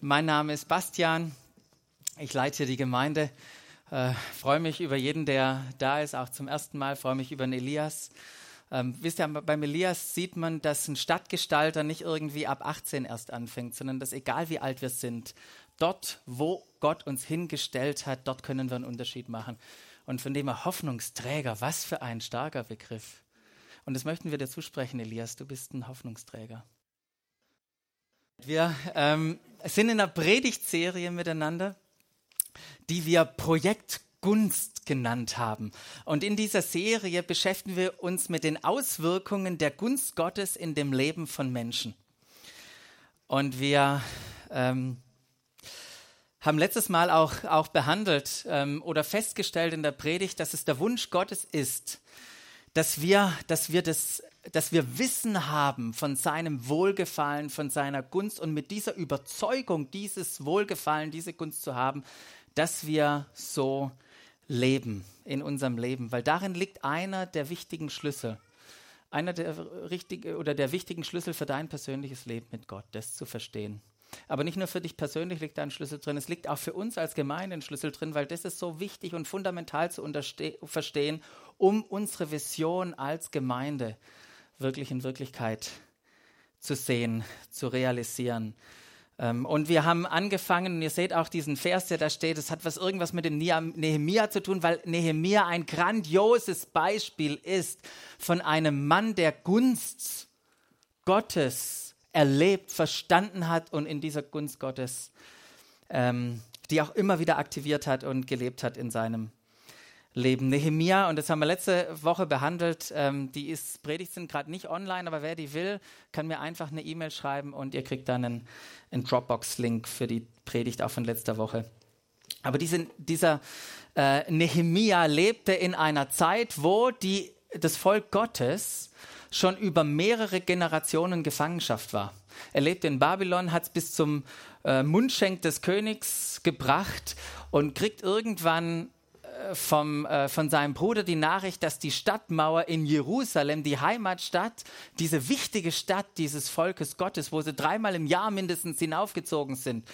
Mein Name ist Bastian. Ich leite hier die Gemeinde. Äh, freue mich über jeden, der da ist, auch zum ersten Mal. Freue mich über den Elias. Ähm, wisst ihr, beim Elias sieht man, dass ein Stadtgestalter nicht irgendwie ab 18 erst anfängt, sondern dass egal wie alt wir sind, dort, wo Gott uns hingestellt hat, dort können wir einen Unterschied machen. Und von dem er Hoffnungsträger, was für ein starker Begriff. Und das möchten wir dir zusprechen, Elias, du bist ein Hoffnungsträger. Wir ähm, sind in einer Predigtserie miteinander, die wir Projekt Gunst genannt haben. Und in dieser Serie beschäftigen wir uns mit den Auswirkungen der Gunst Gottes in dem Leben von Menschen. Und wir ähm, haben letztes Mal auch, auch behandelt ähm, oder festgestellt in der Predigt, dass es der Wunsch Gottes ist, dass wir, dass wir das dass wir Wissen haben von seinem Wohlgefallen, von seiner Gunst und mit dieser Überzeugung, dieses Wohlgefallen, diese Gunst zu haben, dass wir so leben in unserem Leben, weil darin liegt einer der wichtigen Schlüssel, einer der richtige oder der wichtigen Schlüssel für dein persönliches Leben mit Gott, das zu verstehen. Aber nicht nur für dich persönlich liegt da ein Schlüssel drin, es liegt auch für uns als Gemeinde ein Schlüssel drin, weil das ist so wichtig und fundamental zu verstehen, um unsere Vision als Gemeinde wirklich in Wirklichkeit zu sehen, zu realisieren. Ähm, und wir haben angefangen, und ihr seht auch diesen Vers, der da steht, es hat was irgendwas mit dem Nehemia zu tun, weil Nehemia ein grandioses Beispiel ist von einem Mann, der Gunst Gottes erlebt, verstanden hat und in dieser Gunst Gottes, ähm, die auch immer wieder aktiviert hat und gelebt hat in seinem leben. Nehemia, und das haben wir letzte Woche behandelt, ähm, die ist, Predigt sind gerade nicht online, aber wer die will, kann mir einfach eine E-Mail schreiben und ihr kriegt dann einen, einen Dropbox-Link für die Predigt auch von letzter Woche. Aber diese, dieser äh, Nehemia lebte in einer Zeit, wo die, das Volk Gottes schon über mehrere Generationen Gefangenschaft war. Er lebte in Babylon, hat es bis zum äh, Mundschenk des Königs gebracht und kriegt irgendwann vom, äh, von seinem Bruder die Nachricht, dass die Stadtmauer in Jerusalem, die Heimatstadt, diese wichtige Stadt dieses Volkes Gottes, wo sie dreimal im Jahr mindestens hinaufgezogen sind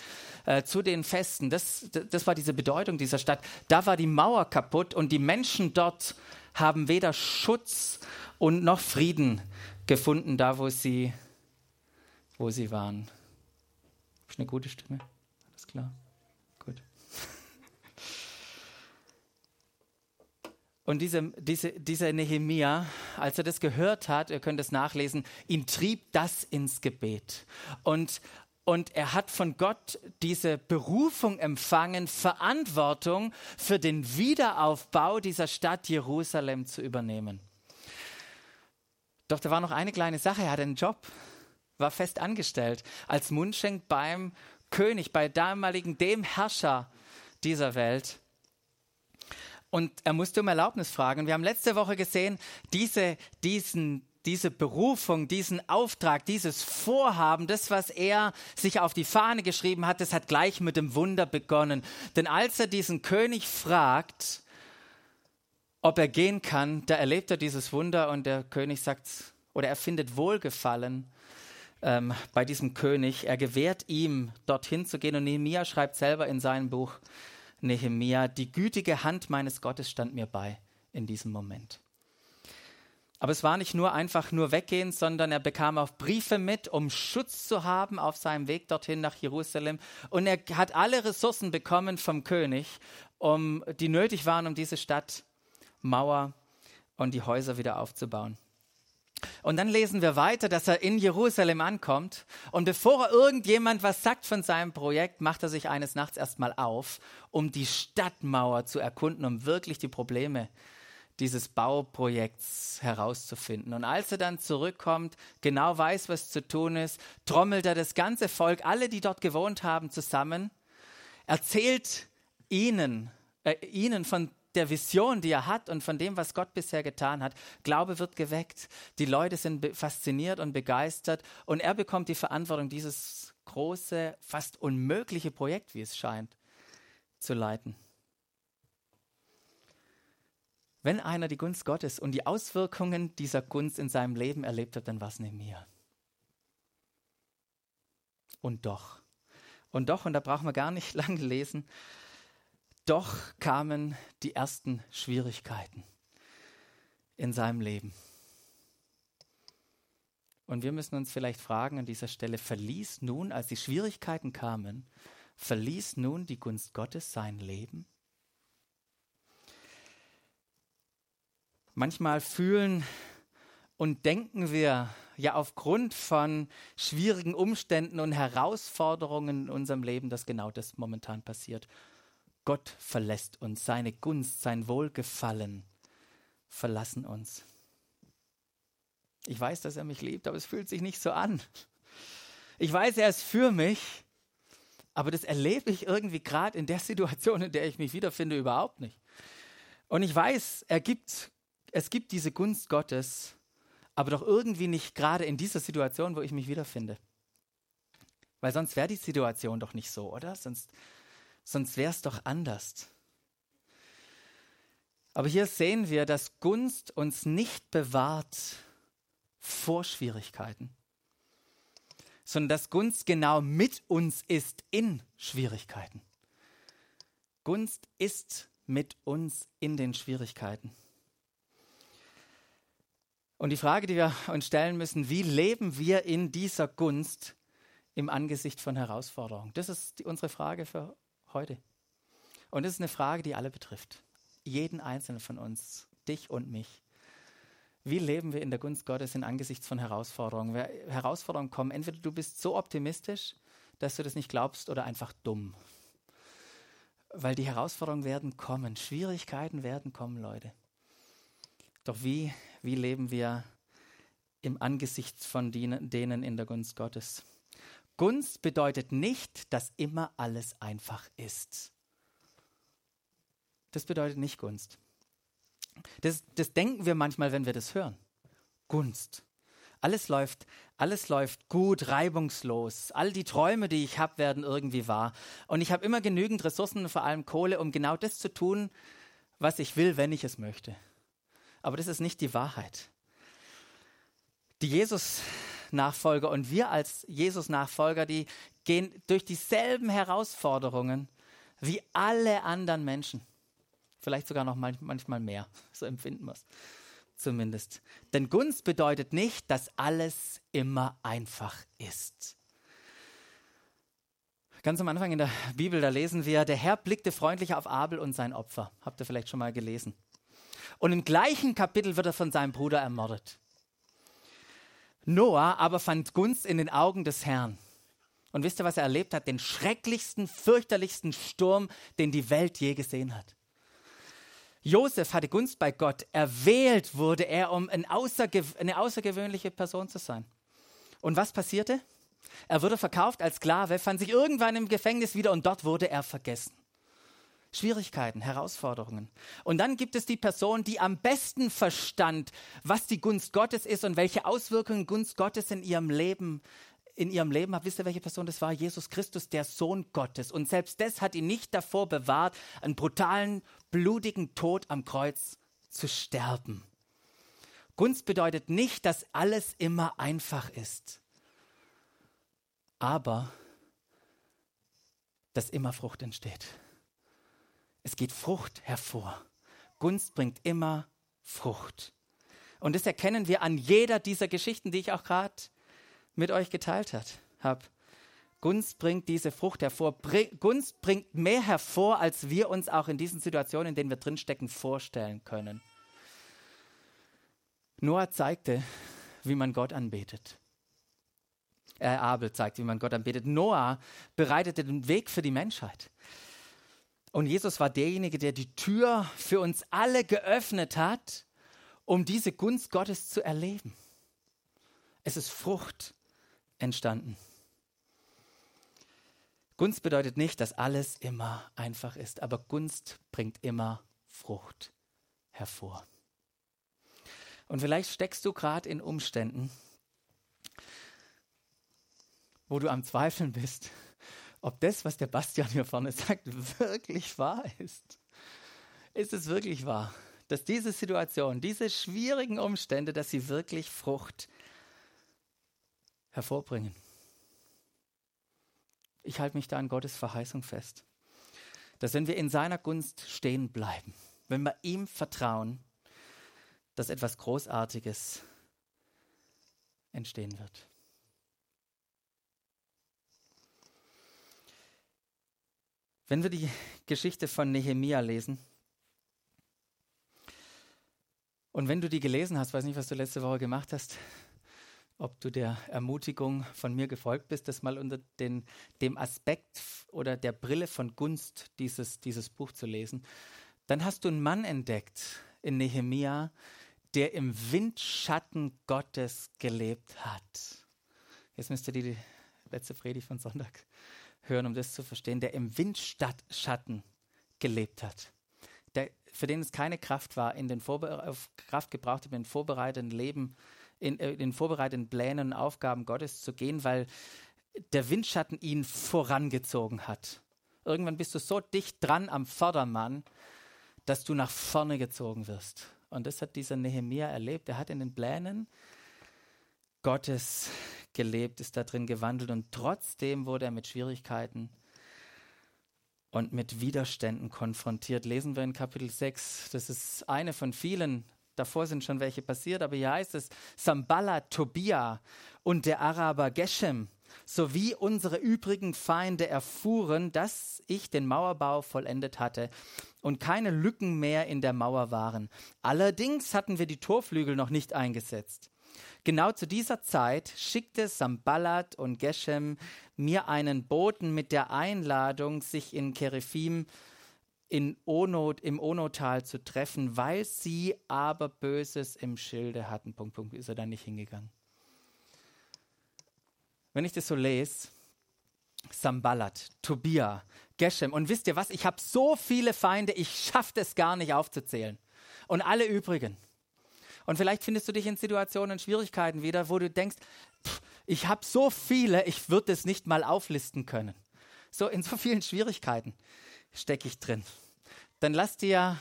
äh, zu den Festen, das, das war diese Bedeutung dieser Stadt. Da war die Mauer kaputt und die Menschen dort haben weder Schutz und noch Frieden gefunden, da wo sie, wo sie waren. Ist eine gute Stimme? Alles klar. Und diese, diese, dieser Nehemia, als er das gehört hat, ihr könnt es nachlesen, ihn trieb das ins Gebet. Und, und er hat von Gott diese Berufung empfangen, Verantwortung für den Wiederaufbau dieser Stadt Jerusalem zu übernehmen. Doch da war noch eine kleine Sache, er hatte einen Job, war fest angestellt als Mundschenk beim König, bei damaligen dem Herrscher dieser Welt. Und er musste um Erlaubnis fragen. Wir haben letzte Woche gesehen, diese, diesen, diese Berufung, diesen Auftrag, dieses Vorhaben, das, was er sich auf die Fahne geschrieben hat, das hat gleich mit dem Wunder begonnen. Denn als er diesen König fragt, ob er gehen kann, da erlebt er dieses Wunder und der König sagt, oder er findet Wohlgefallen ähm, bei diesem König. Er gewährt ihm, dorthin zu gehen. Und Nehemiah schreibt selber in seinem Buch, Nehemia, die gütige Hand meines Gottes stand mir bei in diesem Moment. Aber es war nicht nur einfach nur weggehen, sondern er bekam auch Briefe mit, um Schutz zu haben auf seinem Weg dorthin nach Jerusalem. Und er hat alle Ressourcen bekommen vom König, um, die nötig waren, um diese Stadt, Mauer und die Häuser wieder aufzubauen. Und dann lesen wir weiter, dass er in Jerusalem ankommt und bevor er irgendjemand was sagt von seinem Projekt, macht er sich eines Nachts erstmal auf, um die Stadtmauer zu erkunden, um wirklich die Probleme dieses Bauprojekts herauszufinden. Und als er dann zurückkommt, genau weiß, was zu tun ist, trommelt er das ganze Volk, alle, die dort gewohnt haben, zusammen, erzählt ihnen, äh, ihnen von der Vision, die er hat und von dem, was Gott bisher getan hat. Glaube wird geweckt. Die Leute sind fasziniert und begeistert und er bekommt die Verantwortung, dieses große, fast unmögliche Projekt, wie es scheint, zu leiten. Wenn einer die Gunst Gottes und die Auswirkungen dieser Gunst in seinem Leben erlebt hat, dann war es nicht mir. Und doch. Und doch, und da brauchen wir gar nicht lange lesen, doch kamen die ersten Schwierigkeiten in seinem Leben. Und wir müssen uns vielleicht fragen an dieser Stelle, verließ nun, als die Schwierigkeiten kamen, verließ nun die Gunst Gottes sein Leben? Manchmal fühlen und denken wir ja aufgrund von schwierigen Umständen und Herausforderungen in unserem Leben, dass genau das momentan passiert. Gott verlässt uns, seine Gunst, sein Wohlgefallen verlassen uns. Ich weiß, dass er mich liebt, aber es fühlt sich nicht so an. Ich weiß, er ist für mich, aber das erlebe ich irgendwie gerade in der Situation, in der ich mich wiederfinde, überhaupt nicht. Und ich weiß, er gibt, es gibt diese Gunst Gottes, aber doch irgendwie nicht gerade in dieser Situation, wo ich mich wiederfinde. Weil sonst wäre die Situation doch nicht so, oder? Sonst, sonst wäre es doch anders. Aber hier sehen wir, dass Gunst uns nicht bewahrt vor Schwierigkeiten, sondern dass Gunst genau mit uns ist in Schwierigkeiten. Gunst ist mit uns in den Schwierigkeiten. Und die Frage, die wir uns stellen müssen, wie leben wir in dieser Gunst im Angesicht von Herausforderungen? Das ist die, unsere Frage für heute. Und das ist eine Frage, die alle betrifft. Jeden einzelnen von uns, dich und mich. Wie leben wir in der Gunst Gottes in Angesichts von Herausforderungen? Herausforderungen kommen, entweder du bist so optimistisch, dass du das nicht glaubst, oder einfach dumm. Weil die Herausforderungen werden kommen, Schwierigkeiten werden kommen, Leute. Doch wie, wie leben wir im Angesicht von denen in der Gunst Gottes? Gunst bedeutet nicht, dass immer alles einfach ist. Das bedeutet nicht Gunst. Das, das denken wir manchmal, wenn wir das hören. Gunst. Alles läuft, alles läuft gut, reibungslos. All die Träume, die ich habe, werden irgendwie wahr. Und ich habe immer genügend Ressourcen, vor allem Kohle, um genau das zu tun, was ich will, wenn ich es möchte. Aber das ist nicht die Wahrheit. Die Jesus-Nachfolger und wir als Jesus-Nachfolger, die gehen durch dieselben Herausforderungen wie alle anderen Menschen. Vielleicht sogar noch manchmal mehr. So empfinden wir es zumindest. Denn Gunst bedeutet nicht, dass alles immer einfach ist. Ganz am Anfang in der Bibel, da lesen wir, der Herr blickte freundlich auf Abel und sein Opfer. Habt ihr vielleicht schon mal gelesen. Und im gleichen Kapitel wird er von seinem Bruder ermordet. Noah aber fand Gunst in den Augen des Herrn. Und wisst ihr, was er erlebt hat? Den schrecklichsten, fürchterlichsten Sturm, den die Welt je gesehen hat. Josef hatte Gunst bei Gott. Erwählt wurde er, um ein außergew eine außergewöhnliche Person zu sein. Und was passierte? Er wurde verkauft als Sklave, fand sich irgendwann im Gefängnis wieder und dort wurde er vergessen. Schwierigkeiten, Herausforderungen. Und dann gibt es die Person, die am besten verstand, was die Gunst Gottes ist und welche Auswirkungen Gunst Gottes in ihrem Leben in ihrem Leben hat. Wisst ihr, welche Person das war? Jesus Christus, der Sohn Gottes. Und selbst das hat ihn nicht davor bewahrt, einen brutalen, blutigen Tod am Kreuz zu sterben. Gunst bedeutet nicht, dass alles immer einfach ist, aber dass immer Frucht entsteht. Es geht Frucht hervor. Gunst bringt immer Frucht. Und das erkennen wir an jeder dieser Geschichten, die ich auch gerade mit euch geteilt habe. Gunst bringt diese Frucht hervor. Gunst bringt mehr hervor, als wir uns auch in diesen Situationen, in denen wir drinstecken, vorstellen können. Noah zeigte, wie man Gott anbetet. Äh, Abel zeigt, wie man Gott anbetet. Noah bereitete den Weg für die Menschheit. Und Jesus war derjenige, der die Tür für uns alle geöffnet hat, um diese Gunst Gottes zu erleben. Es ist Frucht entstanden. Gunst bedeutet nicht, dass alles immer einfach ist, aber Gunst bringt immer Frucht hervor. Und vielleicht steckst du gerade in Umständen, wo du am Zweifeln bist, ob das, was der Bastian hier vorne sagt, wirklich wahr ist. Ist es wirklich wahr, dass diese Situation, diese schwierigen Umstände, dass sie wirklich Frucht hervorbringen? Ich halte mich da an Gottes Verheißung fest. Dass wenn wir in seiner Gunst stehen bleiben, wenn wir ihm vertrauen, dass etwas Großartiges entstehen wird. Wenn wir die Geschichte von Nehemia lesen, und wenn du die gelesen hast, weiß nicht, was du letzte Woche gemacht hast, ob du der Ermutigung von mir gefolgt bist, das mal unter den, dem Aspekt oder der Brille von Gunst dieses, dieses Buch zu lesen, dann hast du einen Mann entdeckt in Nehemia, der im Windschatten Gottes gelebt hat. Jetzt müsst ihr die letzte Predigt von Sonntag hören, um das zu verstehen, der im Windschatten gelebt hat. Der, für den es keine Kraft war, in den Vorbe Kraft gebraucht hat, in den vorbereiteten Leben, in, äh, den vorbereiteten Plänen und Aufgaben Gottes zu gehen, weil der Windschatten ihn vorangezogen hat. Irgendwann bist du so dicht dran am Vordermann, dass du nach vorne gezogen wirst. Und das hat dieser Nehemia erlebt. Er hat in den Plänen Gottes gelebt, ist da drin gewandelt und trotzdem wurde er mit Schwierigkeiten und mit Widerständen konfrontiert. Lesen wir in Kapitel 6. Das ist eine von vielen. Davor sind schon welche passiert, aber hier heißt es, Sambala, Tobia und der Araber Geshem sowie unsere übrigen Feinde erfuhren, dass ich den Mauerbau vollendet hatte und keine Lücken mehr in der Mauer waren. Allerdings hatten wir die Torflügel noch nicht eingesetzt. Genau zu dieser Zeit schickte Sambalat und Geshem mir einen Boten mit der Einladung, sich in Kerifim in Ono, im Onotal zu treffen, weil sie aber Böses im Schilde hatten. Punkt, Punkt, ist er dann nicht hingegangen. Wenn ich das so lese, Sambalat, Tobia, Geshem, und wisst ihr was, ich habe so viele Feinde, ich schaffe es gar nicht aufzuzählen. Und alle übrigen. Und vielleicht findest du dich in Situationen, Schwierigkeiten wieder, wo du denkst, pff, ich habe so viele, ich würde es nicht mal auflisten können. So in so vielen Schwierigkeiten stecke ich drin. Dann lass dir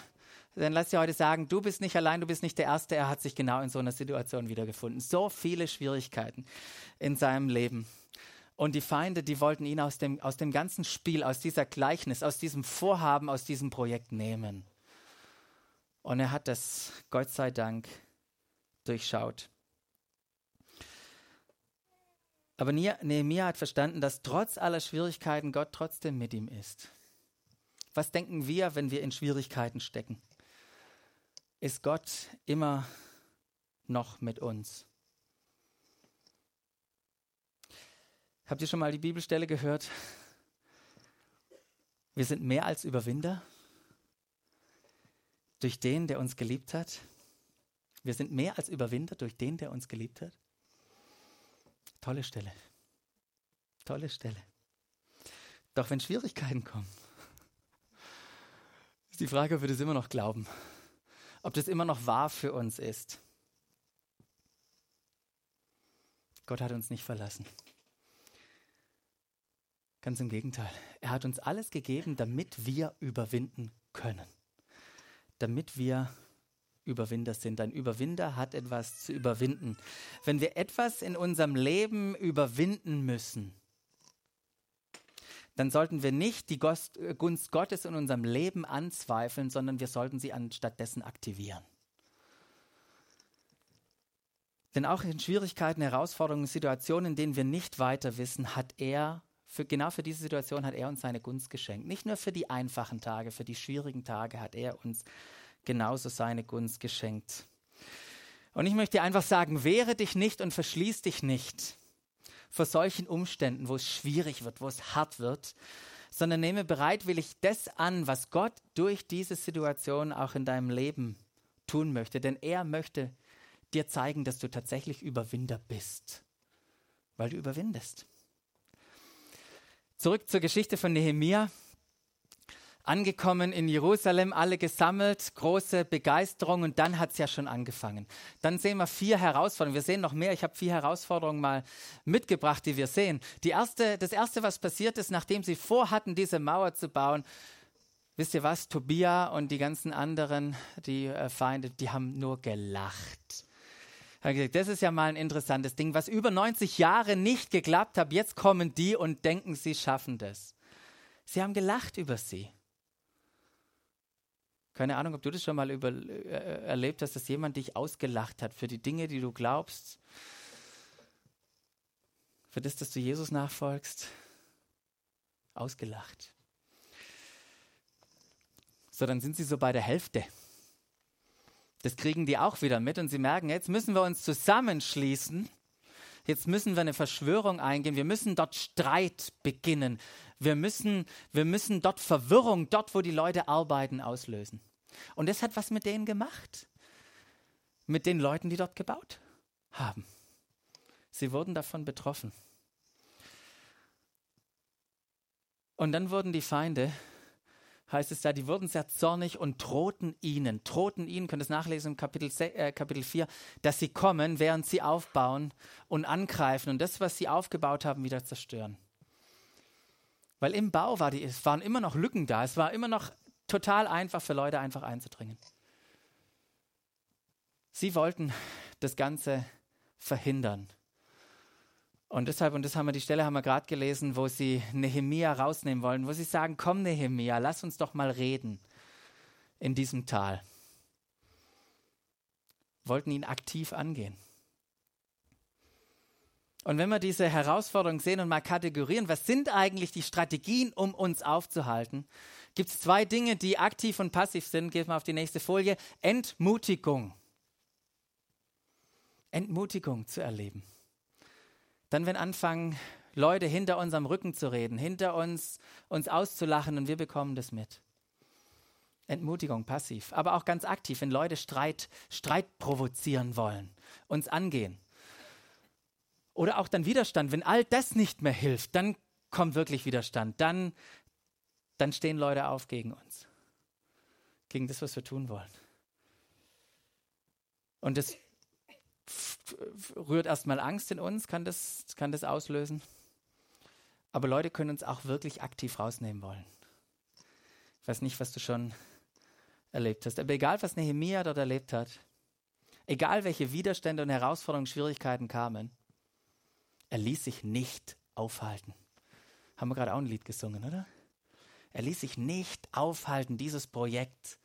dann lass dir heute sagen, du bist nicht allein, du bist nicht der Erste, er hat sich genau in so einer Situation wiedergefunden. So viele Schwierigkeiten in seinem Leben. Und die Feinde, die wollten ihn aus dem, aus dem ganzen Spiel, aus dieser Gleichnis, aus diesem Vorhaben, aus diesem Projekt nehmen. Und er hat das, Gott sei Dank, durchschaut. Aber Nehemiah hat verstanden, dass trotz aller Schwierigkeiten Gott trotzdem mit ihm ist. Was denken wir, wenn wir in Schwierigkeiten stecken? Ist Gott immer noch mit uns? Habt ihr schon mal die Bibelstelle gehört? Wir sind mehr als Überwinder durch den, der uns geliebt hat. Wir sind mehr als Überwinder durch den, der uns geliebt hat. Tolle Stelle. Tolle Stelle. Doch wenn Schwierigkeiten kommen, ist die Frage, ob wir das immer noch glauben. Ob das immer noch wahr für uns ist. Gott hat uns nicht verlassen. Ganz im Gegenteil. Er hat uns alles gegeben, damit wir überwinden können. Damit wir Überwinder sind. Ein Überwinder hat etwas zu überwinden. Wenn wir etwas in unserem Leben überwinden müssen, dann sollten wir nicht die Gunst Gottes in unserem Leben anzweifeln, sondern wir sollten sie anstattdessen aktivieren. Denn auch in Schwierigkeiten, Herausforderungen, Situationen, in denen wir nicht weiter wissen, hat er, für, genau für diese Situation hat er uns seine Gunst geschenkt. Nicht nur für die einfachen Tage, für die schwierigen Tage hat er uns genauso seine Gunst geschenkt. Und ich möchte einfach sagen, wehre dich nicht und verschließ dich nicht vor solchen Umständen, wo es schwierig wird, wo es hart wird, sondern nehme bereitwillig das an, was Gott durch diese Situation auch in deinem Leben tun möchte. Denn er möchte dir zeigen, dass du tatsächlich Überwinder bist, weil du überwindest. Zurück zur Geschichte von Nehemia angekommen in Jerusalem, alle gesammelt, große Begeisterung und dann hat es ja schon angefangen. Dann sehen wir vier Herausforderungen. Wir sehen noch mehr. Ich habe vier Herausforderungen mal mitgebracht, die wir sehen. Die erste, das erste, was passiert ist, nachdem sie vorhatten, diese Mauer zu bauen, wisst ihr was? Tobia und die ganzen anderen, die äh, Feinde, die haben nur gelacht. Das ist ja mal ein interessantes Ding. Was über 90 Jahre nicht geklappt hat, jetzt kommen die und denken, sie schaffen das. Sie haben gelacht über sie. Keine Ahnung, ob du das schon mal über, äh, erlebt hast, dass jemand dich ausgelacht hat für die Dinge, die du glaubst, für das, dass du Jesus nachfolgst. Ausgelacht. So, dann sind sie so bei der Hälfte. Das kriegen die auch wieder mit und sie merken, jetzt müssen wir uns zusammenschließen. Jetzt müssen wir eine Verschwörung eingehen. Wir müssen dort Streit beginnen. Wir müssen, wir müssen dort Verwirrung, dort, wo die Leute arbeiten, auslösen. Und das hat was mit denen gemacht. Mit den Leuten, die dort gebaut haben. Sie wurden davon betroffen. Und dann wurden die Feinde heißt es da, die wurden sehr zornig und drohten ihnen, drohten ihnen, könnt ihr es nachlesen im Kapitel, äh, Kapitel 4, dass sie kommen, während sie aufbauen und angreifen und das, was sie aufgebaut haben, wieder zerstören. Weil im Bau war die, es waren immer noch Lücken da, es war immer noch total einfach für Leute, einfach einzudringen. Sie wollten das Ganze verhindern. Und deshalb, und das haben wir, die Stelle haben wir gerade gelesen, wo sie Nehemia rausnehmen wollen, wo sie sagen, komm Nehemia, lass uns doch mal reden in diesem Tal. Wollten ihn aktiv angehen. Und wenn wir diese Herausforderung sehen und mal kategorieren, was sind eigentlich die Strategien, um uns aufzuhalten, gibt es zwei Dinge, die aktiv und passiv sind. Geht mal auf die nächste Folie. Entmutigung. Entmutigung zu erleben. Dann, wenn anfangen, Leute hinter unserem Rücken zu reden, hinter uns, uns auszulachen und wir bekommen das mit. Entmutigung, passiv, aber auch ganz aktiv, wenn Leute Streit, Streit provozieren wollen, uns angehen. Oder auch dann Widerstand, wenn all das nicht mehr hilft, dann kommt wirklich Widerstand. Dann, dann stehen Leute auf gegen uns, gegen das, was wir tun wollen. Und das rührt erstmal Angst in uns, kann das, kann das auslösen. Aber Leute können uns auch wirklich aktiv rausnehmen wollen. Ich weiß nicht, was du schon erlebt hast. Aber egal, was Nehemiah dort erlebt hat, egal welche Widerstände und Herausforderungen, Schwierigkeiten kamen, er ließ sich nicht aufhalten. Haben wir gerade auch ein Lied gesungen, oder? Er ließ sich nicht aufhalten, dieses Projekt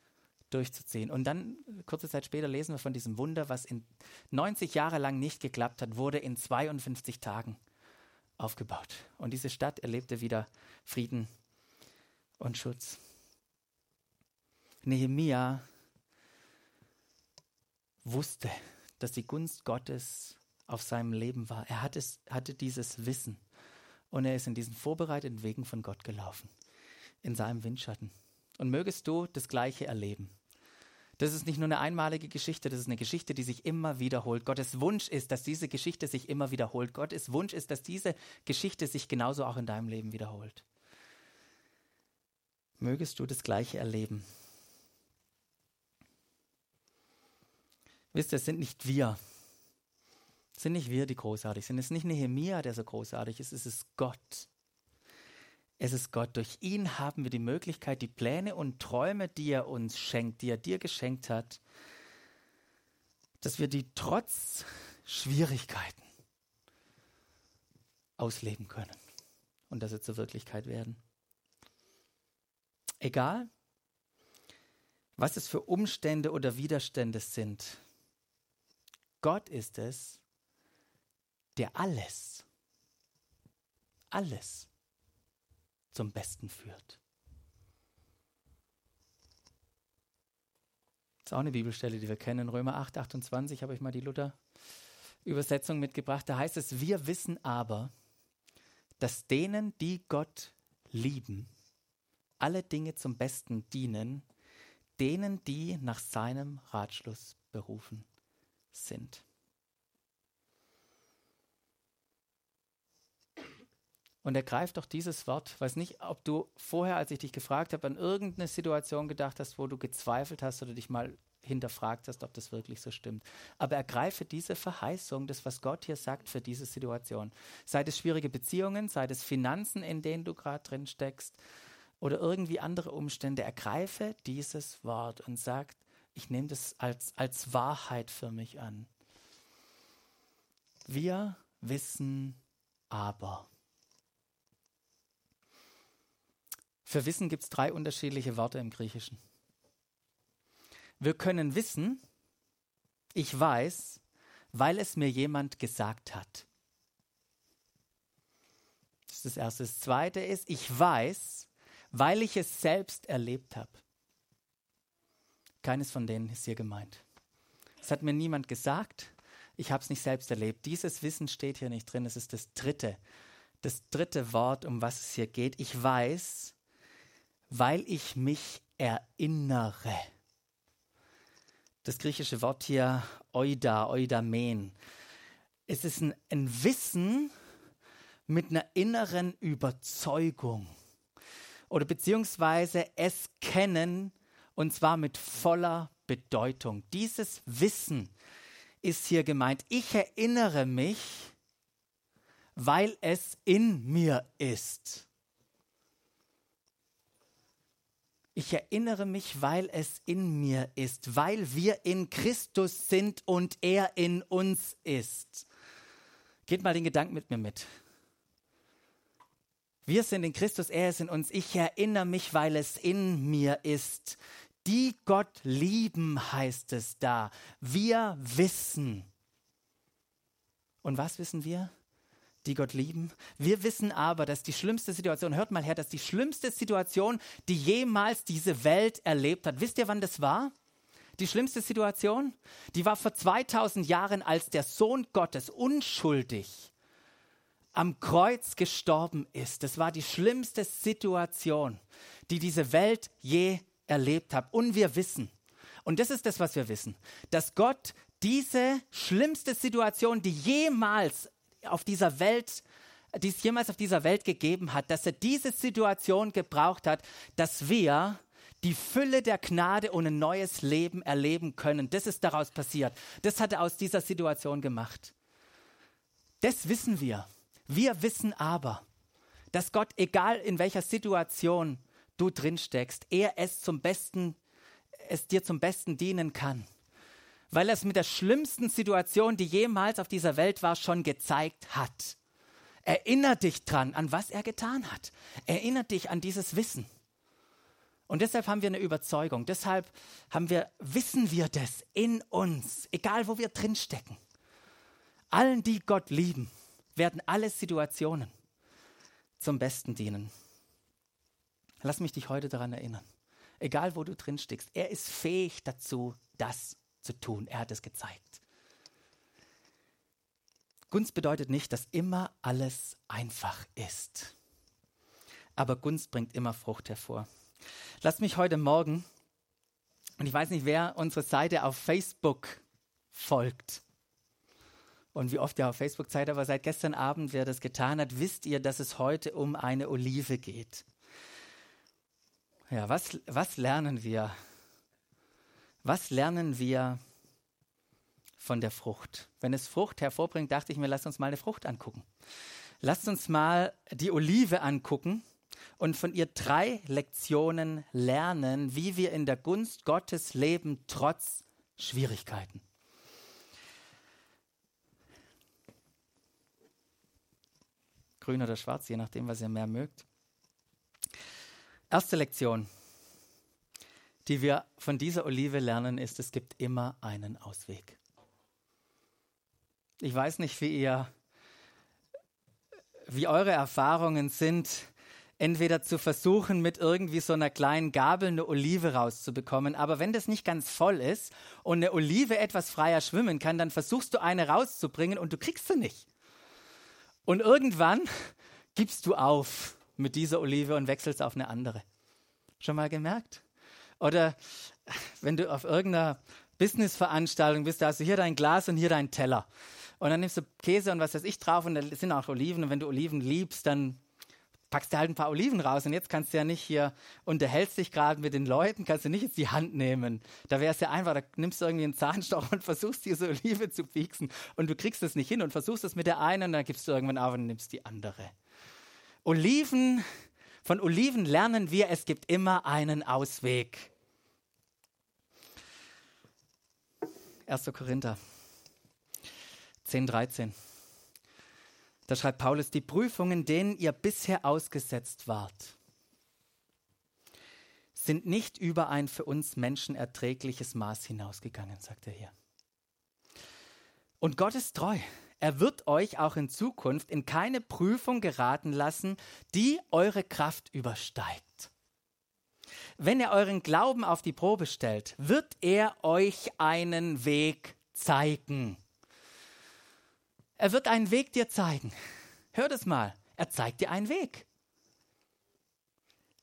durchzuziehen. Und dann, kurze Zeit später, lesen wir von diesem Wunder, was in 90 Jahre lang nicht geklappt hat, wurde in 52 Tagen aufgebaut. Und diese Stadt erlebte wieder Frieden und Schutz. Nehemia wusste, dass die Gunst Gottes auf seinem Leben war. Er hatte, hatte dieses Wissen und er ist in diesen vorbereiteten Wegen von Gott gelaufen, in seinem Windschatten. Und mögest du das Gleiche erleben. Das ist nicht nur eine einmalige Geschichte, das ist eine Geschichte, die sich immer wiederholt. Gottes Wunsch ist, dass diese Geschichte sich immer wiederholt. Gottes Wunsch ist, dass diese Geschichte sich genauso auch in deinem Leben wiederholt. Mögest du das Gleiche erleben. Wisst ihr, es sind nicht wir. Es sind nicht wir, die großartig sind. Es ist nicht Nehemia, der so großartig ist. Es ist Gott, es ist Gott. Durch ihn haben wir die Möglichkeit, die Pläne und Träume, die er uns schenkt, die er dir geschenkt hat, dass wir die trotz Schwierigkeiten ausleben können und dass sie zur Wirklichkeit werden. Egal, was es für Umstände oder Widerstände sind, Gott ist es, der alles, alles zum Besten führt. Das ist auch eine Bibelstelle, die wir kennen. Römer 8, 28 habe ich mal die Luther-Übersetzung mitgebracht. Da heißt es, wir wissen aber, dass denen, die Gott lieben, alle Dinge zum Besten dienen, denen, die nach seinem Ratschluss berufen sind. Und er greift doch dieses Wort. Weiß nicht, ob du vorher, als ich dich gefragt habe, an irgendeine Situation gedacht hast, wo du gezweifelt hast oder dich mal hinterfragt hast, ob das wirklich so stimmt. Aber ergreife diese Verheißung, das, was Gott hier sagt, für diese Situation. Sei es schwierige Beziehungen, sei es Finanzen, in denen du gerade drin steckst oder irgendwie andere Umstände. Ergreife dieses Wort und sag, ich nehme das als, als Wahrheit für mich an. Wir wissen aber. Für Wissen gibt es drei unterschiedliche Worte im Griechischen. Wir können wissen, ich weiß, weil es mir jemand gesagt hat. Das ist das Erste. Das Zweite ist, ich weiß, weil ich es selbst erlebt habe. Keines von denen ist hier gemeint. Es hat mir niemand gesagt, ich habe es nicht selbst erlebt. Dieses Wissen steht hier nicht drin. Es ist das dritte, das dritte Wort, um was es hier geht. Ich weiß, weil ich mich erinnere. Das griechische Wort hier oida, oidamen. Es ist ein, ein Wissen mit einer inneren Überzeugung oder beziehungsweise es kennen und zwar mit voller Bedeutung. Dieses Wissen ist hier gemeint. Ich erinnere mich, weil es in mir ist. Ich erinnere mich, weil es in mir ist, weil wir in Christus sind und er in uns ist. Geht mal den Gedanken mit mir mit. Wir sind in Christus, er ist in uns. Ich erinnere mich, weil es in mir ist. Die Gott lieben heißt es da. Wir wissen. Und was wissen wir? Die Gott lieben. Wir wissen aber, dass die schlimmste Situation, hört mal her, dass die schlimmste Situation, die jemals diese Welt erlebt hat, wisst ihr, wann das war? Die schlimmste Situation? Die war vor 2000 Jahren, als der Sohn Gottes unschuldig am Kreuz gestorben ist. Das war die schlimmste Situation, die diese Welt je erlebt hat. Und wir wissen, und das ist das, was wir wissen, dass Gott diese schlimmste Situation, die jemals auf dieser Welt, die es jemals auf dieser Welt gegeben hat, dass er diese Situation gebraucht hat, dass wir die Fülle der Gnade und ein neues Leben erleben können. Das ist daraus passiert. Das hat er aus dieser Situation gemacht. Das wissen wir. Wir wissen aber, dass Gott, egal in welcher Situation du drin steckst, er es zum Besten, es dir zum Besten dienen kann. Weil er es mit der schlimmsten Situation, die jemals auf dieser Welt war, schon gezeigt hat. Erinner dich dran, an was er getan hat. Erinner dich an dieses Wissen. Und deshalb haben wir eine Überzeugung. Deshalb haben wir, wissen wir das in uns, egal wo wir drin stecken. Allen, die Gott lieben, werden alle Situationen zum Besten dienen. Lass mich dich heute daran erinnern. Egal wo du drin steckst, er ist fähig dazu, das zu tun. Er hat es gezeigt. Gunst bedeutet nicht, dass immer alles einfach ist. Aber Gunst bringt immer Frucht hervor. Lass mich heute Morgen, und ich weiß nicht, wer unsere Seite auf Facebook folgt und wie oft ihr auf Facebook seid, aber seit gestern Abend, wer das getan hat, wisst ihr, dass es heute um eine Olive geht. Ja, was, was lernen wir? Was lernen wir von der Frucht? Wenn es Frucht hervorbringt, dachte ich mir, lasst uns mal eine Frucht angucken. Lasst uns mal die Olive angucken und von ihr drei Lektionen lernen, wie wir in der Gunst Gottes leben, trotz Schwierigkeiten. Grün oder schwarz, je nachdem, was ihr mehr mögt. Erste Lektion, die wir von dieser Olive lernen, ist, es gibt immer einen Ausweg. Ich weiß nicht, wie ihr, wie eure Erfahrungen sind, entweder zu versuchen, mit irgendwie so einer kleinen Gabel eine Olive rauszubekommen. Aber wenn das nicht ganz voll ist und eine Olive etwas freier schwimmen kann, dann versuchst du eine rauszubringen und du kriegst sie nicht. Und irgendwann gibst du auf mit dieser Olive und wechselst auf eine andere. Schon mal gemerkt? Oder wenn du auf irgendeiner Businessveranstaltung bist, da hast du hier dein Glas und hier dein Teller. Und dann nimmst du Käse und was weiß ich drauf und da sind auch Oliven. Und wenn du Oliven liebst, dann packst du halt ein paar Oliven raus. Und jetzt kannst du ja nicht hier, unterhältst dich gerade mit den Leuten, kannst du nicht jetzt die Hand nehmen. Da wäre es ja einfach, da nimmst du irgendwie einen Zahnstocher und versuchst diese Olive zu pieksen. Und du kriegst es nicht hin und versuchst es mit der einen und dann gibst du irgendwann auf und nimmst die andere. Oliven, von Oliven lernen wir, es gibt immer einen Ausweg. 1. Korinther 10, 13. Da schreibt Paulus, die Prüfungen, denen ihr bisher ausgesetzt wart, sind nicht über ein für uns Menschen erträgliches Maß hinausgegangen, sagt er hier. Und Gott ist treu. Er wird euch auch in Zukunft in keine Prüfung geraten lassen, die eure Kraft übersteigt. Wenn er euren Glauben auf die Probe stellt, wird er euch einen Weg zeigen. Er wird einen Weg dir zeigen. Hör das mal. Er zeigt dir einen Weg,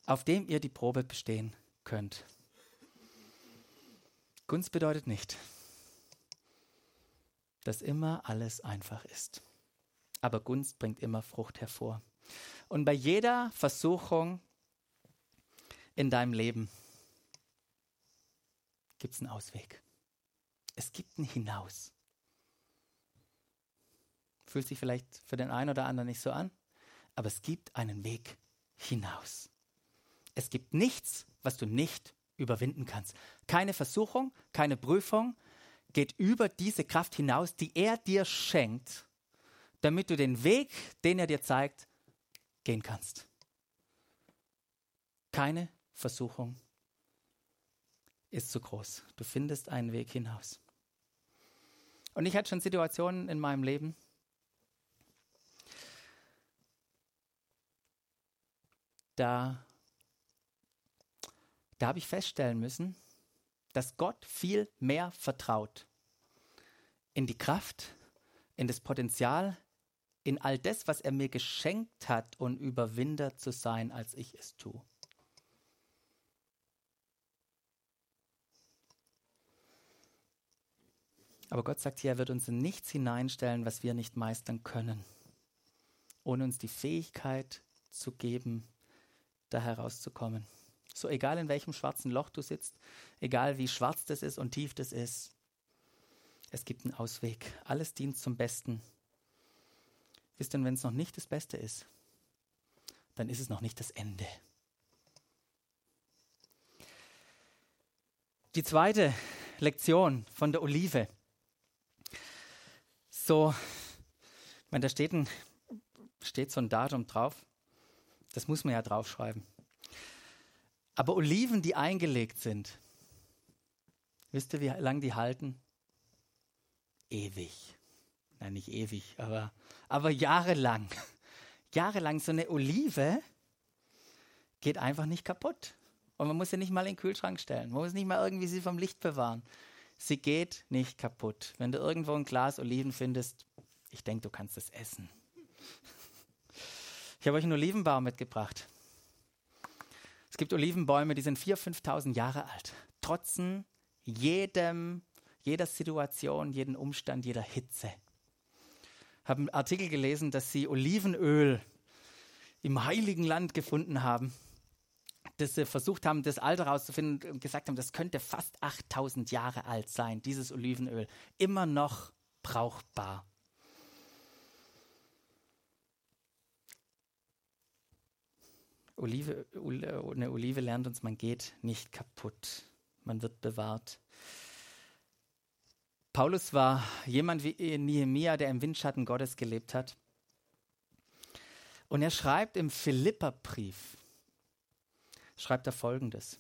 auf dem ihr die Probe bestehen könnt. Gunst bedeutet nicht, dass immer alles einfach ist. Aber Gunst bringt immer Frucht hervor. Und bei jeder Versuchung in deinem Leben gibt es einen Ausweg. Es gibt ein Hinaus. Fühlt sich vielleicht für den einen oder anderen nicht so an, aber es gibt einen Weg hinaus. Es gibt nichts, was du nicht überwinden kannst. Keine Versuchung, keine Prüfung geht über diese Kraft hinaus, die er dir schenkt, damit du den Weg, den er dir zeigt, gehen kannst. Keine Versuchung ist zu groß. Du findest einen Weg hinaus. Und ich hatte schon Situationen in meinem Leben, da, da habe ich feststellen müssen, dass Gott viel mehr vertraut in die Kraft, in das Potenzial, in all das, was er mir geschenkt hat, und Überwinder zu sein, als ich es tue. Aber Gott sagt hier, er wird uns in nichts hineinstellen, was wir nicht meistern können, ohne uns die Fähigkeit zu geben, da herauszukommen. So egal in welchem schwarzen Loch du sitzt, egal wie schwarz das ist und tief das ist, es gibt einen Ausweg. Alles dient zum Besten. Wisst ihr, wenn es noch nicht das Beste ist, dann ist es noch nicht das Ende. Die zweite Lektion von der Olive so, ich meine, da steht, ein, steht so ein Datum drauf. Das muss man ja draufschreiben. Aber Oliven, die eingelegt sind, wisst ihr, wie lange die halten? Ewig. Nein, nicht ewig, aber, aber jahrelang. Jahrelang so eine Olive geht einfach nicht kaputt. Und man muss sie nicht mal in den Kühlschrank stellen. Man muss nicht mal irgendwie sie vom Licht bewahren. Sie geht nicht kaputt. Wenn du irgendwo ein Glas Oliven findest, ich denke, du kannst es essen. Ich habe euch einen Olivenbaum mitgebracht. Es gibt Olivenbäume, die sind 4.000, 5.000 Jahre alt. Trotzen jedem, jeder Situation, jeden Umstand, jeder Hitze. Ich habe einen Artikel gelesen, dass sie Olivenöl im heiligen Land gefunden haben dass sie versucht haben, das Alter herauszufinden und gesagt haben, das könnte fast 8000 Jahre alt sein, dieses Olivenöl. Immer noch brauchbar. Olive, eine Olive lernt uns, man geht nicht kaputt, man wird bewahrt. Paulus war jemand wie Nehemia, der im Windschatten Gottes gelebt hat. Und er schreibt im Philipperbrief, schreibt er folgendes.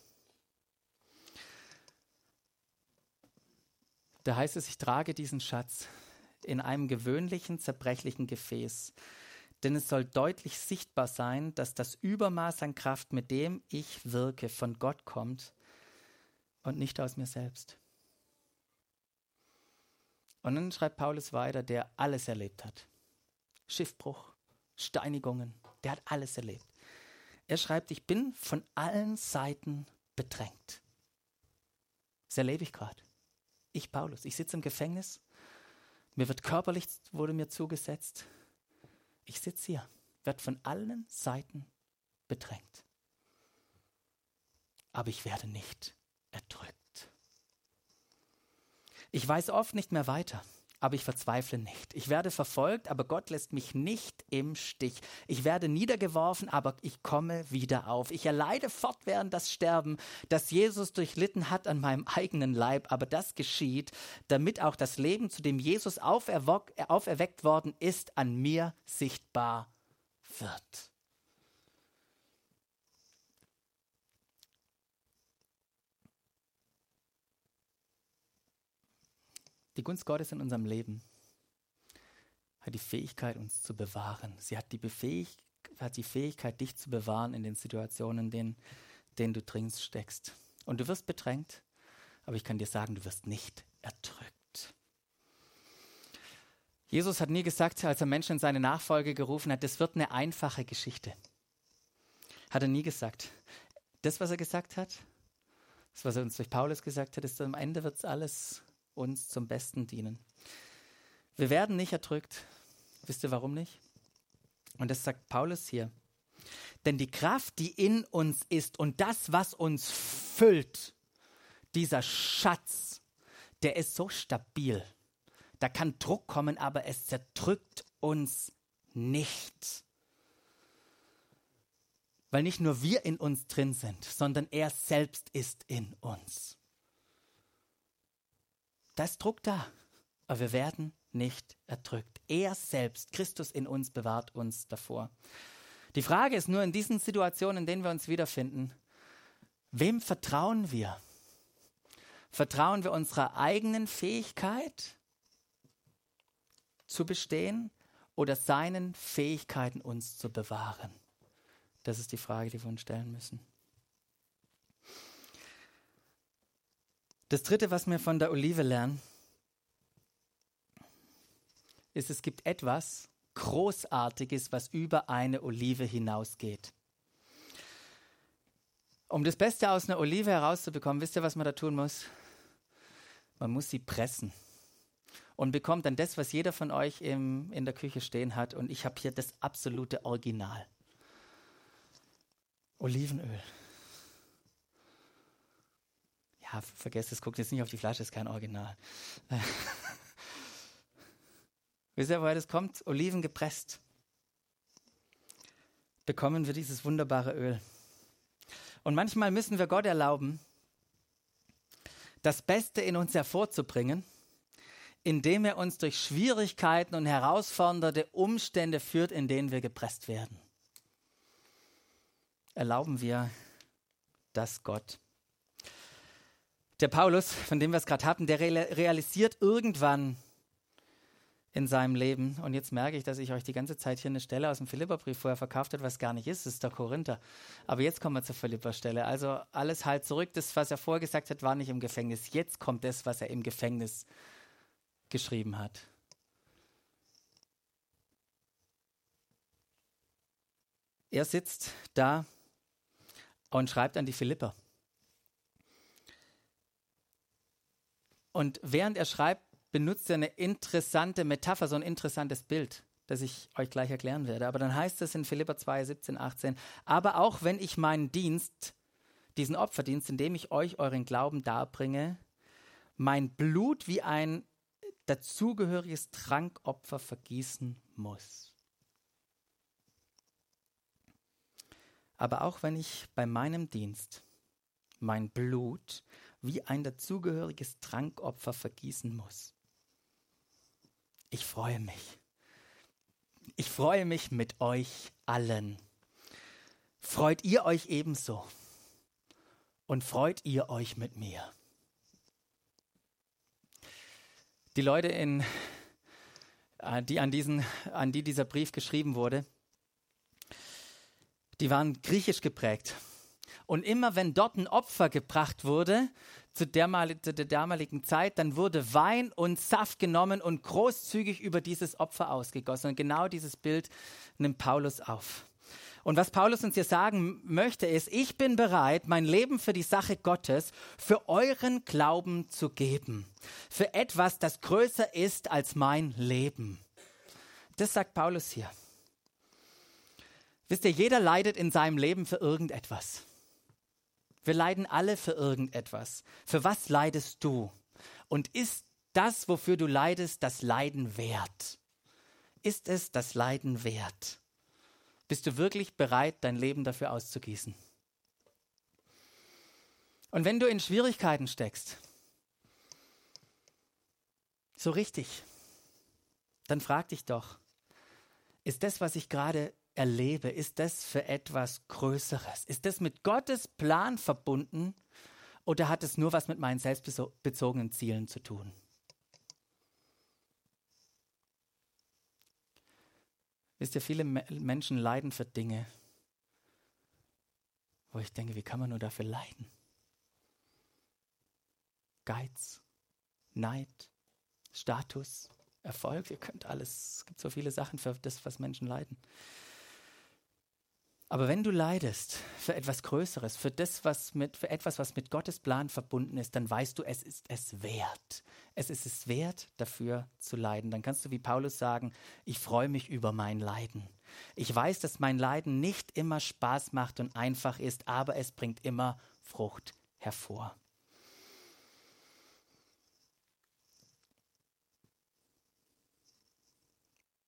Da heißt es, ich trage diesen Schatz in einem gewöhnlichen, zerbrechlichen Gefäß, denn es soll deutlich sichtbar sein, dass das Übermaß an Kraft, mit dem ich wirke, von Gott kommt und nicht aus mir selbst. Und dann schreibt Paulus weiter, der alles erlebt hat. Schiffbruch, Steinigungen, der hat alles erlebt. Er schreibt, ich bin von allen Seiten bedrängt. Das erlebe ich gerade. Ich, Paulus, ich sitze im Gefängnis. Mir wird körperlich, wurde mir zugesetzt. Ich sitze hier, werde von allen Seiten bedrängt. Aber ich werde nicht erdrückt. Ich weiß oft nicht mehr weiter. Aber ich verzweifle nicht. Ich werde verfolgt, aber Gott lässt mich nicht im Stich. Ich werde niedergeworfen, aber ich komme wieder auf. Ich erleide fortwährend das Sterben, das Jesus durchlitten hat an meinem eigenen Leib, aber das geschieht, damit auch das Leben, zu dem Jesus auferweckt worden ist, an mir sichtbar wird. Die Gunst Gottes in unserem Leben hat die Fähigkeit, uns zu bewahren. Sie hat die, Befähig hat die Fähigkeit, dich zu bewahren in den Situationen, in denen, denen du dringend steckst. Und du wirst bedrängt, aber ich kann dir sagen, du wirst nicht erdrückt. Jesus hat nie gesagt, als er Menschen in seine Nachfolge gerufen hat, das wird eine einfache Geschichte. Hat er nie gesagt. Das, was er gesagt hat, das, was er uns durch Paulus gesagt hat, ist, am Ende wird es alles uns zum Besten dienen. Wir werden nicht erdrückt. Wisst ihr warum nicht? Und das sagt Paulus hier. Denn die Kraft, die in uns ist und das, was uns füllt, dieser Schatz, der ist so stabil. Da kann Druck kommen, aber es zerdrückt uns nicht. Weil nicht nur wir in uns drin sind, sondern er selbst ist in uns. Da ist Druck da, aber wir werden nicht erdrückt. Er selbst, Christus in uns, bewahrt uns davor. Die Frage ist nur in diesen Situationen, in denen wir uns wiederfinden, wem vertrauen wir? Vertrauen wir unserer eigenen Fähigkeit zu bestehen oder seinen Fähigkeiten uns zu bewahren? Das ist die Frage, die wir uns stellen müssen. Das Dritte, was wir von der Olive lernen, ist, es gibt etwas Großartiges, was über eine Olive hinausgeht. Um das Beste aus einer Olive herauszubekommen, wisst ihr, was man da tun muss? Man muss sie pressen und bekommt dann das, was jeder von euch im, in der Küche stehen hat. Und ich habe hier das absolute Original. Olivenöl. Ja, vergesst es, guckt jetzt nicht auf die Flasche, ist kein Original. Wisst ihr, woher das kommt? Oliven gepresst. Bekommen wir dieses wunderbare Öl. Und manchmal müssen wir Gott erlauben, das Beste in uns hervorzubringen, indem er uns durch Schwierigkeiten und herausfordernde Umstände führt, in denen wir gepresst werden. Erlauben wir das Gott. Der Paulus, von dem wir es gerade hatten, der realisiert irgendwann in seinem Leben, und jetzt merke ich, dass ich euch die ganze Zeit hier eine Stelle aus dem Philipperbrief vorher verkauft habe, was gar nicht ist, das ist der Korinther. Aber jetzt kommen wir zur Philipper-Stelle. Also alles halt zurück, das, was er vorher gesagt hat, war nicht im Gefängnis. Jetzt kommt das, was er im Gefängnis geschrieben hat. Er sitzt da und schreibt an die Philipper. Und während er schreibt, benutzt er eine interessante Metapher, so ein interessantes Bild, das ich euch gleich erklären werde. Aber dann heißt es in Philippa 2, 17, 18, aber auch wenn ich meinen Dienst, diesen Opferdienst, indem ich euch euren Glauben darbringe, mein Blut wie ein dazugehöriges Trankopfer vergießen muss. Aber auch wenn ich bei meinem Dienst mein Blut wie ein dazugehöriges Trankopfer vergießen muss. Ich freue mich. Ich freue mich mit euch allen. Freut ihr euch ebenso? Und freut ihr euch mit mir? Die Leute, in, äh, die an, diesen, an die dieser Brief geschrieben wurde, die waren griechisch geprägt. Und immer wenn dort ein Opfer gebracht wurde, zu der, zu der damaligen Zeit, dann wurde Wein und Saft genommen und großzügig über dieses Opfer ausgegossen. Und genau dieses Bild nimmt Paulus auf. Und was Paulus uns hier sagen möchte, ist, ich bin bereit, mein Leben für die Sache Gottes, für euren Glauben zu geben. Für etwas, das größer ist als mein Leben. Das sagt Paulus hier. Wisst ihr, jeder leidet in seinem Leben für irgendetwas. Wir leiden alle für irgendetwas. Für was leidest du? Und ist das, wofür du leidest, das Leiden wert? Ist es das Leiden wert? Bist du wirklich bereit, dein Leben dafür auszugießen? Und wenn du in Schwierigkeiten steckst, so richtig, dann frag dich doch, ist das, was ich gerade erlebe, ist das für etwas Größeres? Ist das mit Gottes Plan verbunden oder hat es nur was mit meinen selbstbezogenen Zielen zu tun? Wisst ihr, viele Menschen leiden für Dinge, wo ich denke, wie kann man nur dafür leiden? Geiz, Neid, Status, Erfolg, ihr könnt alles, es gibt so viele Sachen für das, was Menschen leiden. Aber wenn du leidest für etwas Größeres, für das, was mit, für etwas, was mit Gottes Plan verbunden ist, dann weißt du, es ist es wert. Es ist es wert, dafür zu leiden. Dann kannst du wie Paulus sagen, ich freue mich über mein Leiden. Ich weiß, dass mein Leiden nicht immer Spaß macht und einfach ist, aber es bringt immer Frucht hervor.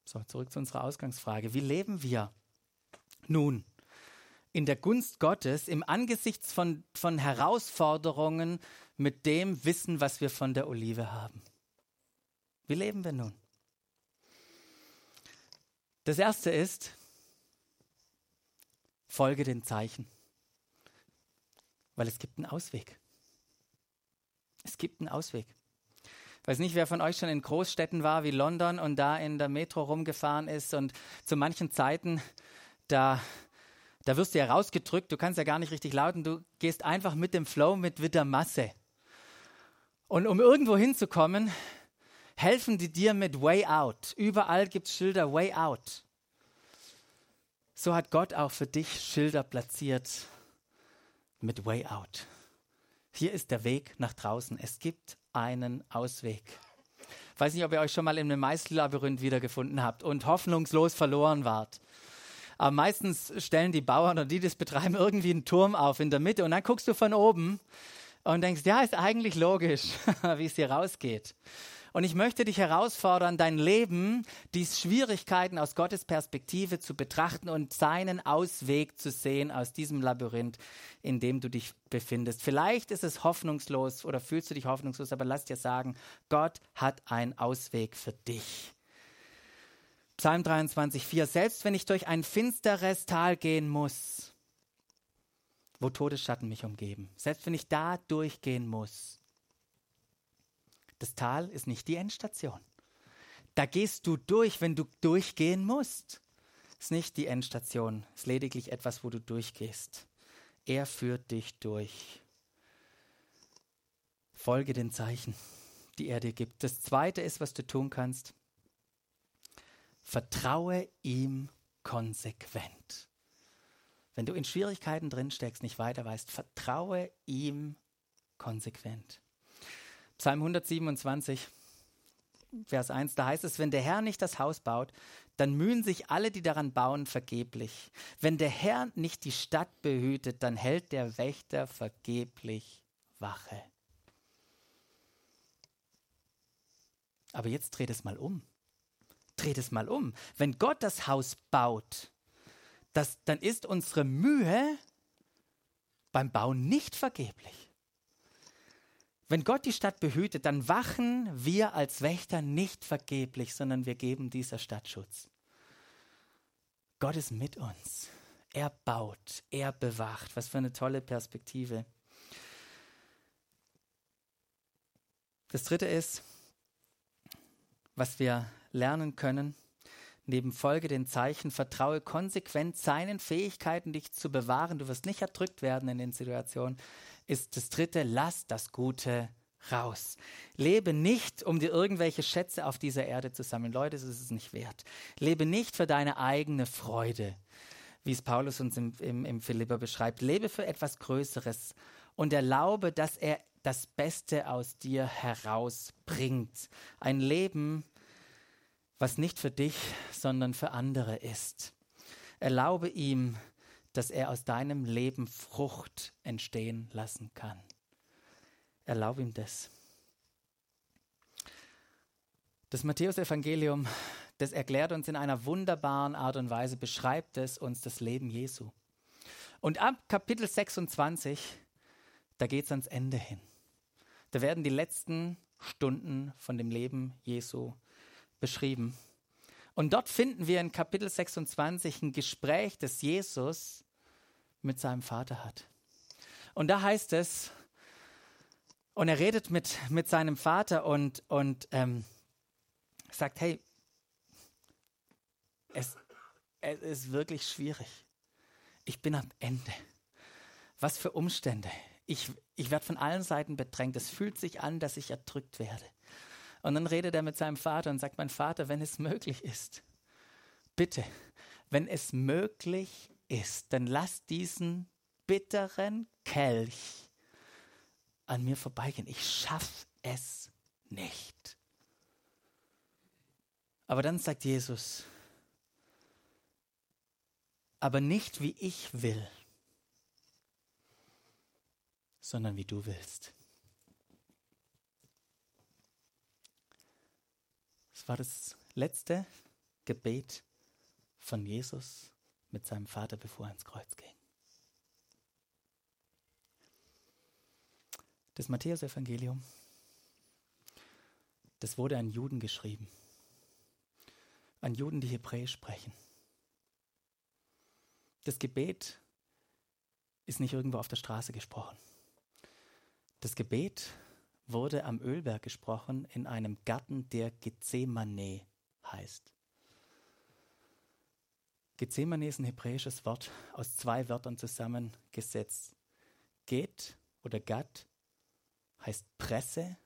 So, zurück zu unserer Ausgangsfrage. Wie leben wir nun in der Gunst Gottes im Angesichts von, von Herausforderungen mit dem Wissen, was wir von der Olive haben? Wie leben wir nun? Das erste ist, folge den Zeichen, weil es gibt einen Ausweg. Es gibt einen Ausweg. Ich weiß nicht, wer von euch schon in Großstädten war wie London und da in der Metro rumgefahren ist und zu manchen Zeiten, da, da wirst du ja rausgedrückt, du kannst ja gar nicht richtig lauten, du gehst einfach mit dem Flow, mit, der Masse. Und um irgendwo hinzukommen, helfen die dir mit Way Out. Überall gibt es Schilder Way Out. So hat Gott auch für dich Schilder platziert mit Way Out. Hier ist der Weg nach draußen. Es gibt einen Ausweg. Ich weiß nicht, ob ihr euch schon mal in einem Maislabyrinth wiedergefunden habt und hoffnungslos verloren wart. Aber meistens stellen die Bauern und die das betreiben irgendwie einen Turm auf in der Mitte und dann guckst du von oben und denkst, ja, ist eigentlich logisch, wie es hier rausgeht. Und ich möchte dich herausfordern, dein Leben, die Schwierigkeiten aus Gottes Perspektive zu betrachten und seinen Ausweg zu sehen aus diesem Labyrinth, in dem du dich befindest. Vielleicht ist es hoffnungslos oder fühlst du dich hoffnungslos, aber lass dir sagen, Gott hat einen Ausweg für dich. Psalm 23, 4. Selbst wenn ich durch ein finsteres Tal gehen muss, wo Todesschatten mich umgeben, selbst wenn ich da durchgehen muss, das Tal ist nicht die Endstation. Da gehst du durch, wenn du durchgehen musst. Ist nicht die Endstation, es ist lediglich etwas, wo du durchgehst. Er führt dich durch. Folge den Zeichen, die er dir gibt. Das zweite ist, was du tun kannst. Vertraue ihm konsequent. Wenn du in Schwierigkeiten drin steckst, nicht weiter weißt, vertraue ihm konsequent. Psalm 127, Vers 1, da heißt es, wenn der Herr nicht das Haus baut, dann mühen sich alle, die daran bauen, vergeblich. Wenn der Herr nicht die Stadt behütet, dann hält der Wächter vergeblich Wache. Aber jetzt dreht es mal um. Dreht es mal um. Wenn Gott das Haus baut, das, dann ist unsere Mühe beim Bauen nicht vergeblich. Wenn Gott die Stadt behütet, dann wachen wir als Wächter nicht vergeblich, sondern wir geben dieser Stadt Schutz. Gott ist mit uns. Er baut, er bewacht. Was für eine tolle Perspektive. Das Dritte ist, was wir lernen können, neben Folge den Zeichen, vertraue konsequent seinen Fähigkeiten, dich zu bewahren. Du wirst nicht erdrückt werden in den Situationen ist das dritte, lass das Gute raus. Lebe nicht, um dir irgendwelche Schätze auf dieser Erde zu sammeln. Leute, das ist es nicht wert. Lebe nicht für deine eigene Freude, wie es Paulus uns im, im, im Philipper beschreibt. Lebe für etwas Größeres und erlaube, dass er das Beste aus dir herausbringt. Ein Leben, was nicht für dich, sondern für andere ist. Erlaube ihm, dass er aus deinem Leben Frucht entstehen lassen kann. Erlaub ihm das. Das Matthäusevangelium, das erklärt uns in einer wunderbaren Art und Weise, beschreibt es uns das Leben Jesu. Und ab Kapitel 26, da geht es ans Ende hin. Da werden die letzten Stunden von dem Leben Jesu beschrieben. Und dort finden wir in Kapitel 26 ein Gespräch, das Jesus mit seinem Vater hat. Und da heißt es, und er redet mit, mit seinem Vater und, und ähm, sagt, hey, es, es ist wirklich schwierig. Ich bin am Ende. Was für Umstände. Ich, ich werde von allen Seiten bedrängt. Es fühlt sich an, dass ich erdrückt werde. Und dann redet er mit seinem Vater und sagt, mein Vater, wenn es möglich ist, bitte, wenn es möglich ist, dann lass diesen bitteren Kelch an mir vorbeigehen. Ich schaffe es nicht. Aber dann sagt Jesus, aber nicht wie ich will, sondern wie du willst. Das war das letzte Gebet von Jesus mit seinem Vater, bevor er ins Kreuz ging. Das Matthäusevangelium, das wurde an Juden geschrieben an Juden, die Hebräisch sprechen. Das Gebet ist nicht irgendwo auf der Straße gesprochen. Das Gebet wurde am Ölberg gesprochen in einem Garten, der Gethsemane heißt. Gethsemane ist ein hebräisches Wort aus zwei Wörtern zusammengesetzt. Get oder Gat heißt Presse.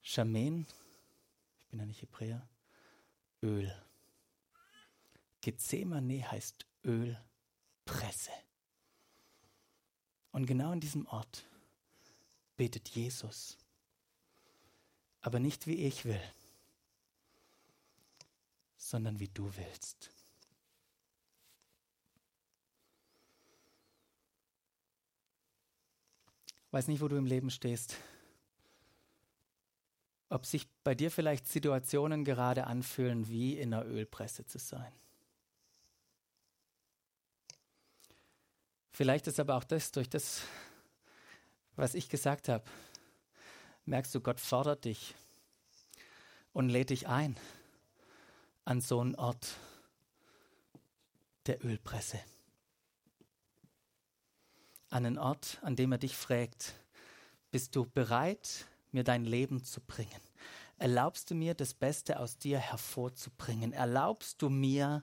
Shamen, ich bin ja nicht Hebräer, Öl. Gethsemane heißt Ölpresse. Und genau in diesem Ort betet Jesus. Aber nicht wie ich will, sondern wie du willst. Weiß nicht, wo du im Leben stehst ob sich bei dir vielleicht Situationen gerade anfühlen, wie in einer Ölpresse zu sein. Vielleicht ist aber auch das durch das, was ich gesagt habe, merkst du, Gott fordert dich und lädt dich ein an so einen Ort der Ölpresse. An einen Ort, an dem er dich fragt, bist du bereit, mir dein Leben zu bringen? Erlaubst du mir, das Beste aus dir hervorzubringen? Erlaubst du mir,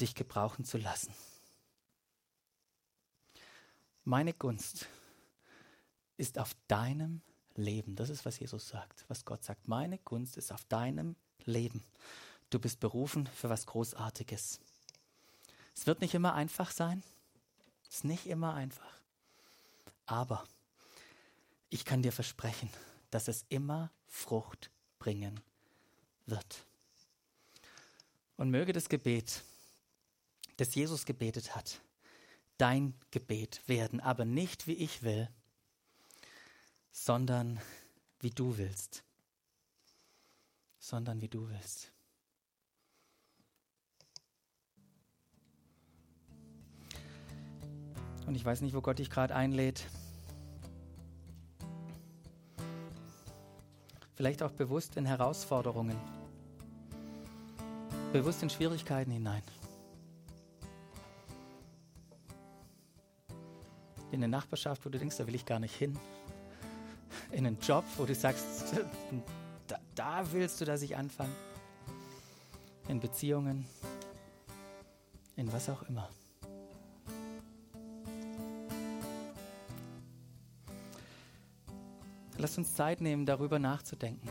dich gebrauchen zu lassen? Meine Gunst ist auf deinem Leben. Das ist, was Jesus sagt, was Gott sagt. Meine Gunst ist auf deinem Leben. Du bist berufen für was Großartiges. Es wird nicht immer einfach sein. Es ist nicht immer einfach. Aber ich kann dir versprechen, dass es immer Frucht bringen wird. Und möge das Gebet, das Jesus gebetet hat, dein Gebet werden, aber nicht wie ich will, sondern wie du willst. Sondern wie du willst. Und ich weiß nicht, wo Gott dich gerade einlädt. Vielleicht auch bewusst in Herausforderungen, bewusst in Schwierigkeiten hinein. In eine Nachbarschaft, wo du denkst, da will ich gar nicht hin. In einen Job, wo du sagst, da, da willst du, dass ich anfange. In Beziehungen, in was auch immer. Lasst uns Zeit nehmen, darüber nachzudenken.